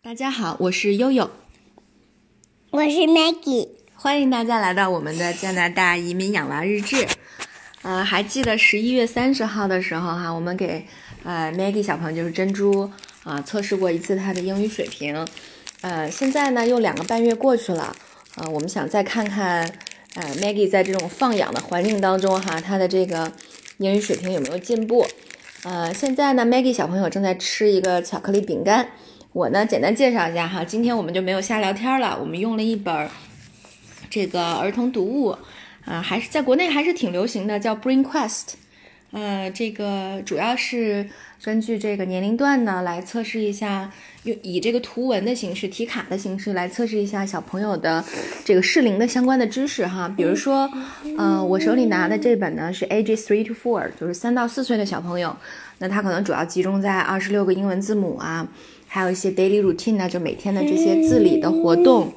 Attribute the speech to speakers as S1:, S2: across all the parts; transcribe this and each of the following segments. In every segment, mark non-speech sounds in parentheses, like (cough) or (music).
S1: 大家好，我是悠悠，
S2: 我是 Maggie，
S1: 欢迎大家来到我们的加拿大移民养娃日志。呃，还记得十一月三十号的时候哈，我们给呃 Maggie 小朋友就是珍珠啊测试过一次她的英语水平。呃，现在呢又两个半月过去了，呃，我们想再看看呃 Maggie 在这种放养的环境当中哈，她的这个英语水平有没有进步？呃，现在呢，Maggie 小朋友正在吃一个巧克力饼干。我呢，简单介绍一下哈，今天我们就没有瞎聊天了，我们用了一本这个儿童读物，啊，还是在国内还是挺流行的，叫 Brain Quest。呃，这个主要是根据这个年龄段呢来测试一下，用以这个图文的形式、题卡的形式来测试一下小朋友的这个适龄的相关的知识哈。比如说，呃，我手里拿的这本呢是 Age Three to Four，就是三到四岁的小朋友，那它可能主要集中在二十六个英文字母啊，还有一些 daily routine 呢，就每天的这些自理的活动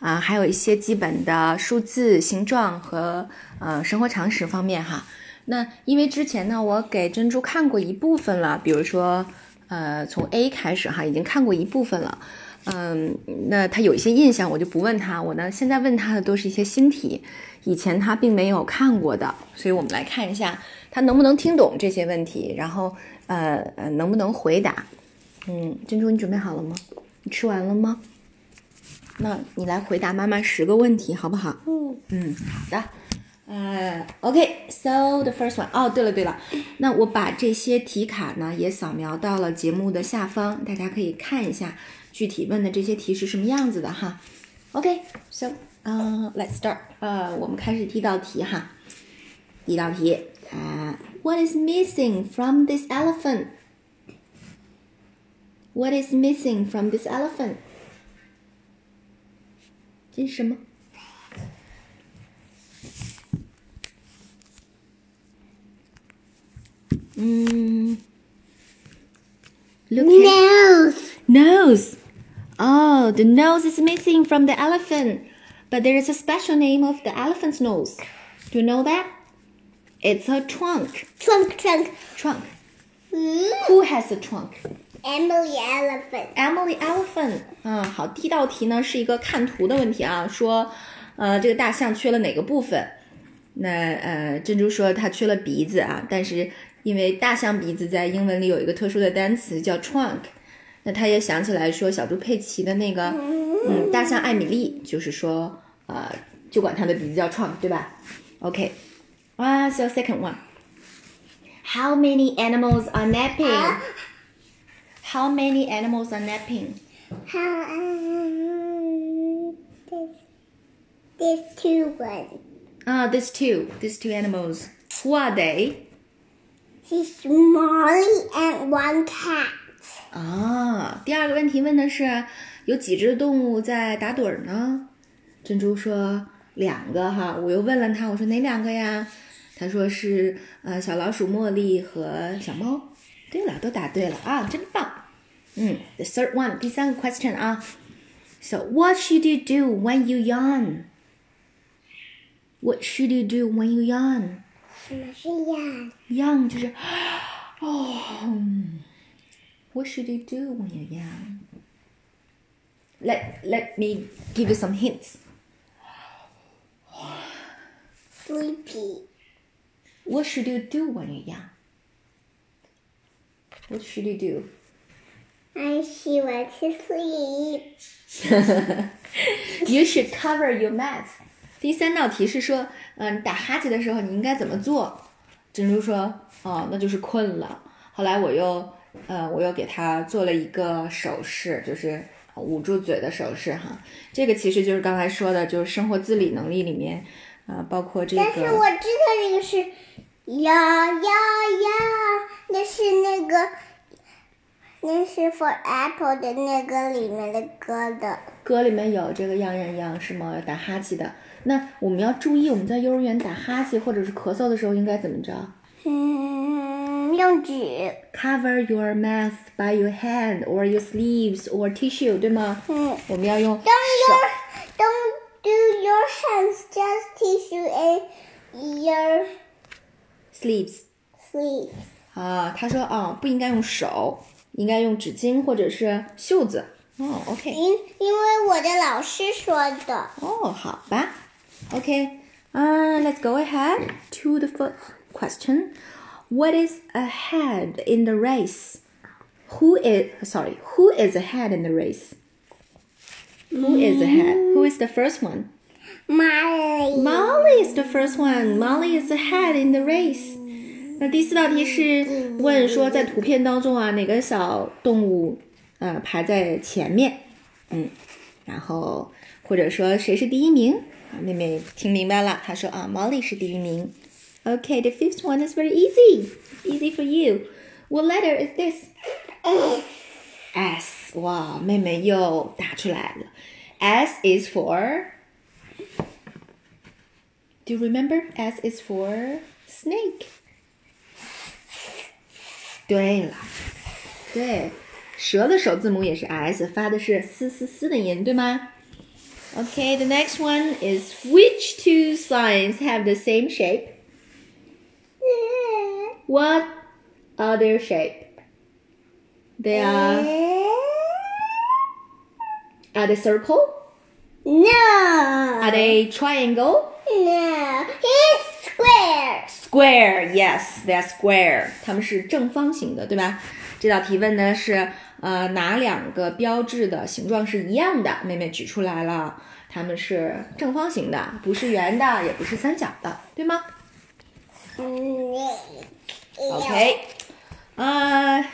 S1: 啊，还有一些基本的数字、形状和呃生活常识方面哈。那因为之前呢，我给珍珠看过一部分了，比如说，呃，从 A 开始哈，已经看过一部分了，嗯，那他有一些印象，我就不问他。我呢，现在问他的都是一些新题，以前他并没有看过的，所以我们来看一下他能不能听懂这些问题，然后呃呃能不能回答。嗯，珍珠，你准备好了吗？你吃完了吗？那你来回答妈妈十个问题，好不好？
S2: 嗯
S1: 嗯，好的。呃，OK，so the first one。哦，对了对了，那我把这些题卡呢也扫描到了节目的下方，大家可以看一下具体问的这些题是什么样子的哈。OK，so，嗯，let's start。呃，我们开始第一道题哈。第一道题，啊，What is missing from this elephant? What is missing from this elephant? 这是什么？嗯，look at
S2: Nose
S1: nose. Oh, the nose is missing from the elephant, but there is a special name of the elephant's nose. Do you know that? It's a trunk.
S2: trunk trunk
S1: Trunk.
S2: 嗯
S1: Who has a trunk?
S2: Emily elephant
S1: Emily elephant。嗯，好，第一道题呢是一个看图的问题啊，说，呃，这个大象缺了哪个部分？那呃，珍珠说它缺了鼻子啊，但是因为大象鼻子在英文里有一个特殊的单词叫 trunk，那他也想起来说小猪佩奇的那个，嗯，大象艾米丽，就是说，呃，就管它的鼻子叫 trunk，对吧？OK，啊、s o second one。How many animals are napping?
S2: 啊
S1: How many animals are napping?
S2: How um this this two one
S1: Ah, these two, these two animals. Who are they?
S2: She's Molly and one cat
S1: 啊，第二个问题问的是有几只动物在打盹儿呢？珍珠说两个哈，我又问了他，我说哪两个呀？他说是呃小老鼠茉莉和小猫。 对了，都答对了啊，真棒。嗯，the third one，第三个 question 啊。So what should you do when you yawn? What should you do when you yawn?
S2: 什么是呀
S1: Yawn 就是哦。What should you do when you yawn? Let Let me give you some hints.
S2: Sleepy
S1: What should you do when you yawn? What should you do?
S2: I she went to sleep (laughs)
S1: You should cover your mouth. 第三道题是说，嗯、你打哈欠的时候你应该怎么做？珍珠说，哦，那就是困了。后来我又，呃，我又给他做了一个手势，就是捂住嘴的手势哈。这个其实就是刚才说的，就是生活自理能力里面，啊、包括这个
S2: 但是我，知道这个是呀呀呀，那是那个，那是 For Apple 的那个里面的歌的。
S1: 歌里面有这个样样样是吗？要打哈欠的。那我们要注意，我们在幼儿园打哈欠或者是咳嗽的时候应该怎么着？
S2: 嗯，用纸。
S1: Cover your mouth by your hand or your sleeves or tissue，对吗？
S2: 嗯
S1: 我们要用
S2: Don't
S1: 手
S2: your don't do your hands just tissue and your
S1: sleeves
S2: sleeves.
S1: 啊。他说啊，不应该用手，应该用纸巾或者是袖子 哦，OK。
S2: 因因为我的老师说的。
S1: 哦，好吧。OK，啊、uh,，Let's go ahead to the first question. What is ahead in the race? Who is sorry? Who is ahead in the race? Who is ahead? Who is the first one?
S2: Molly。
S1: Molly is the first one. Molly is ahead in the race. 那第四道题是问说，在图片当中啊，哪个小动物呃排在前面？嗯，然后或者说谁是第一名？啊，妹妹听明白了，她说啊，Molly 是第一名。Okay, the fifth one is very easy. Easy for you. What letter is this? S. 哇，妹妹又答出来了。S is for. Do you remember? S is for snake. 对了，对，蛇的首字母也是 S，发的是嘶嘶嘶的音，对吗？Okay, the next one is which two signs have the same shape? What other shape? They are are they circle?
S2: No.
S1: Are they triangle?
S2: No. Square.
S1: Yes, they're square. 它们是正方形的，对吧？这道题问的是，呃，哪两个标志的形状是一样的？妹妹举出来了，它们是正方形的，不是圆的，也不是三角的，对吗？OK，啊、t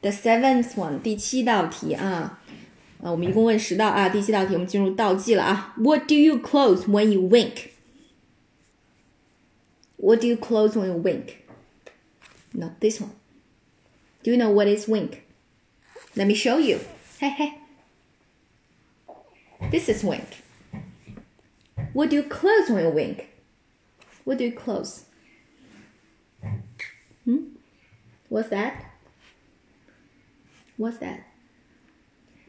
S1: h e seventh one，第七道题啊，啊，我们一共问十道啊，第七道题我们进入倒计了啊。What do you close when you wink? What do you close when you wink? Not this one. Do you know what is wink? Let me show you. Hey, hey. This is wink. What do you close when you wink? What do you close? Hmm? What's that? What's that?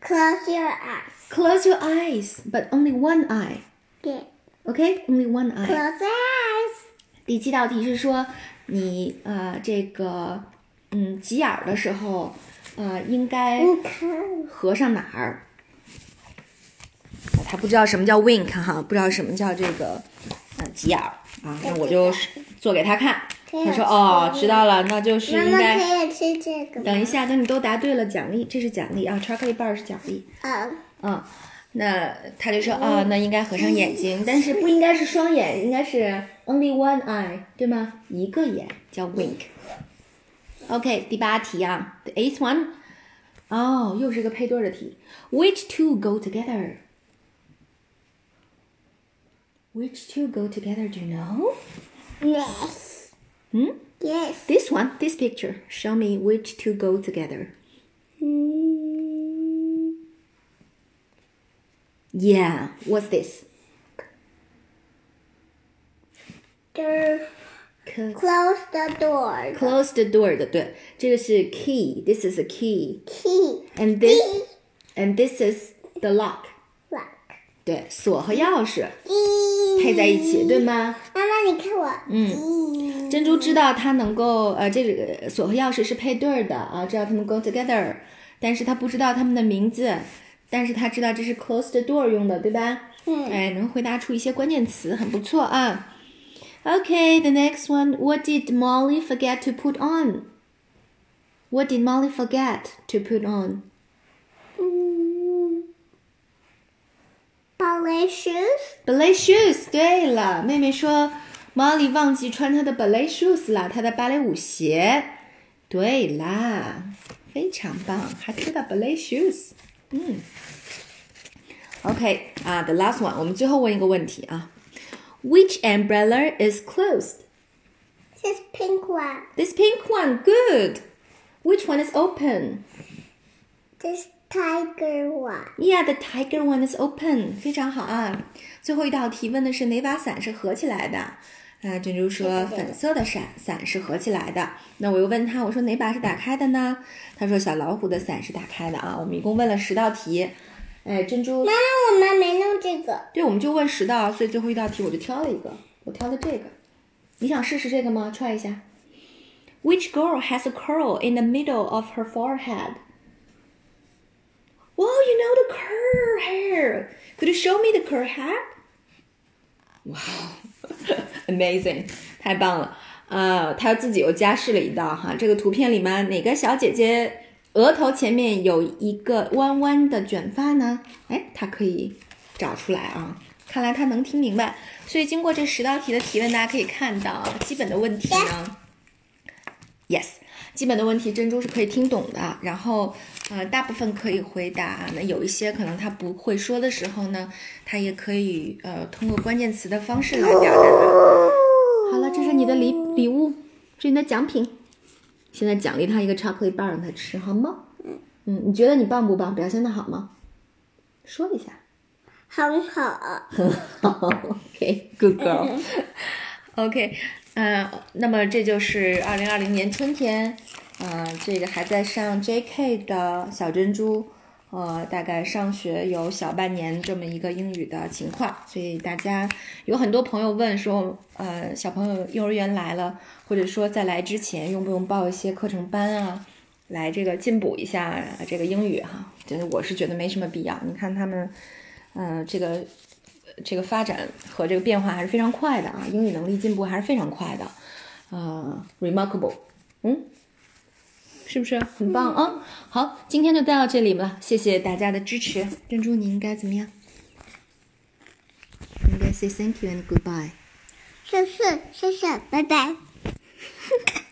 S2: Close your eyes.
S1: Close your eyes, but only one eye.
S2: Yeah.
S1: Okay? Only one eye.
S2: Close your eyes.
S1: 第七道题是说，你呃这个嗯挤眼儿的时候，呃应该，合上哪儿？他不知道什么叫 wink 哈，不知道什么叫这个呃挤眼儿啊，那我就做给他看。他说哦，知道了，那就是
S2: 妈妈
S1: 应该。
S2: 可以吃这个？
S1: 等一下，等你都答对了，奖励，这是奖励啊，巧克力棒是奖励。
S2: 啊，
S1: 嗯，那他就说啊，那应该合上眼睛，但是不应该是双眼，应该是 (laughs) only one eye，对吗？一个眼叫 wink。OK，第八题啊，the eighth one，哦，又是个配对儿的题。Which two go together? Which two go together? Do you know?
S2: yes.
S1: Hmm?
S2: Yes.
S1: This one, this picture. Show me which two go together.
S2: Mm,
S1: Yeah, what's this?
S2: the-
S1: C-
S2: Close the door.
S1: Close the door 的，对，这个是 key. This is a key,
S2: Key.
S1: and this and this is the lock.
S2: Lock.
S1: 对，锁和钥匙
S2: 一
S1: 配在一起，对吗？
S2: 妈妈，你看我。
S1: 嗯。珍珠知道它能够呃，这个锁和钥匙是配对儿的啊，知道它们 go together，但是他不知道它们的名字， 但是他知道这是 close the door 用的，对吧？
S2: 嗯
S1: 哎，能回答出一些关键词，很不错啊。Okay, the next one. What did Molly forget to put on? What did Molly forget to put on?
S2: 嗯，ballet shoes.
S1: Ballet shoes。对了，妹妹说 Molly 忘记穿她的 ballet shoes 了，她的芭蕾舞鞋。对啦，非常棒，还知道 ballet shoes。嗯。OK 啊，the last one，我们最后问一个问题啊，Which umbrella is closed?
S2: This pink one.
S1: This pink one, good. Which one is open?
S2: This tiger one.
S1: Yeah, the tiger one is open. 非常好啊。最后一道题问的是哪把伞是合起来的？ 啊，珍珠说粉色的伞伞是合起来的。那我又问他，我说哪把是打开的呢？他说小老虎的伞是打开的啊。我们一共问了十道题。哎，珍珠，
S2: 妈妈，我们没弄这个。
S1: 对，我们就问十道，所以最后一道题我就挑了一个，我挑的这个。你想试试这个吗？try 一下。Which girl has a curl in the middle of her forehead? Well, you know the Could you show me the curl hat? Wow, (laughs) amazing，太棒了。呃，他自己又加试了一道哈。这个图片里面哪个小姐姐额头前面有一个弯弯的卷发呢？哎，他可以找出来啊。看来他能听明白。所以经过这十道题的提问，大家可以看到基本的问题呢。Yes，基本的问题珍珠是可以听懂的。然后呃，大部分可以回答。那有一些可能他不会说的时候呢，他也可以呃通过关键词的方式来表达。好了，这是你的礼礼物，这是你的奖品。现在奖励他一个 chocolate bar 让他吃，好吗？嗯嗯，你觉得你棒不棒？表现的好吗？说一下。
S2: 很好。(laughs)
S1: 很好。OK，good girl。(laughs) OK，嗯，那么这就是二零二零年春天，呃，这个还在上 JK 的小珍珠。呃，大概上学有小半年这么一个英语的情况，所以大家有很多朋友问说，呃，小朋友幼儿园来了，或者说在来之前用不用报一些课程班啊，来这个进补一下这个英语哈？真的，我是觉得没什么必要。你看他们，嗯，这个这个发展和这个变化还是非常快的啊，英语能力进步还是非常快的，呃，remarkable，嗯。是不是很棒啊？好，今天就带到这里了，谢谢大家的支持。珍珠，你应该怎么样？应该 say thank you and goodbye。
S2: 谢谢，谢谢，拜拜。(laughs)